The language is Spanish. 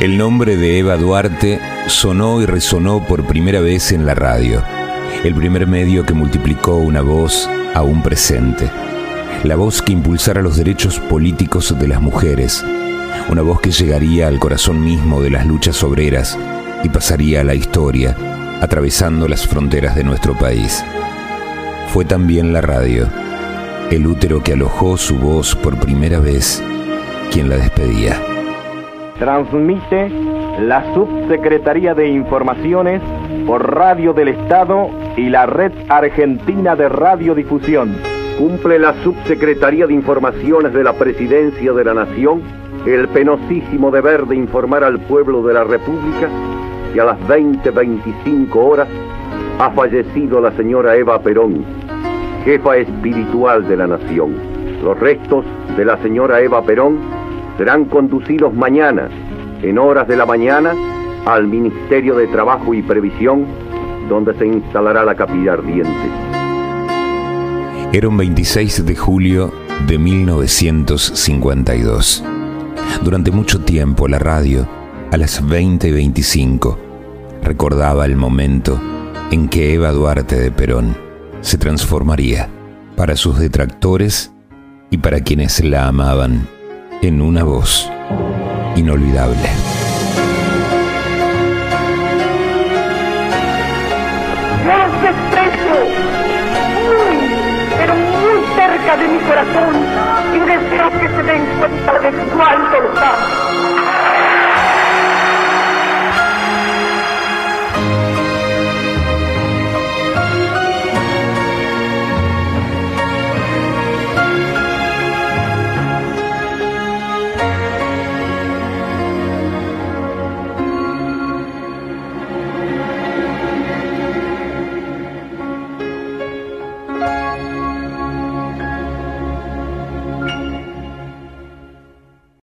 El nombre de Eva Duarte sonó y resonó por primera vez en la radio, el primer medio que multiplicó una voz aún presente, la voz que impulsara los derechos políticos de las mujeres, una voz que llegaría al corazón mismo de las luchas obreras y pasaría a la historia, atravesando las fronteras de nuestro país. Fue también la radio, el útero que alojó su voz por primera vez, quien la despedía. Transmite la Subsecretaría de Informaciones por Radio del Estado y la Red Argentina de Radiodifusión. Cumple la Subsecretaría de Informaciones de la Presidencia de la Nación el penosísimo deber de informar al pueblo de la República que a las 20.25 horas ha fallecido la señora Eva Perón, jefa espiritual de la nación. Los restos de la señora Eva Perón serán conducidos mañana, en horas de la mañana, al Ministerio de Trabajo y Previsión, donde se instalará la capilla ardiente. Era un 26 de julio de 1952. Durante mucho tiempo la radio, a las 20.25, recordaba el momento en que Eva Duarte de Perón se transformaría para sus detractores y para quienes la amaban en una voz inolvidable. Yo los desprecio, muy, pero muy cerca de mi corazón y deseo que se den cuenta de cuánto los amo.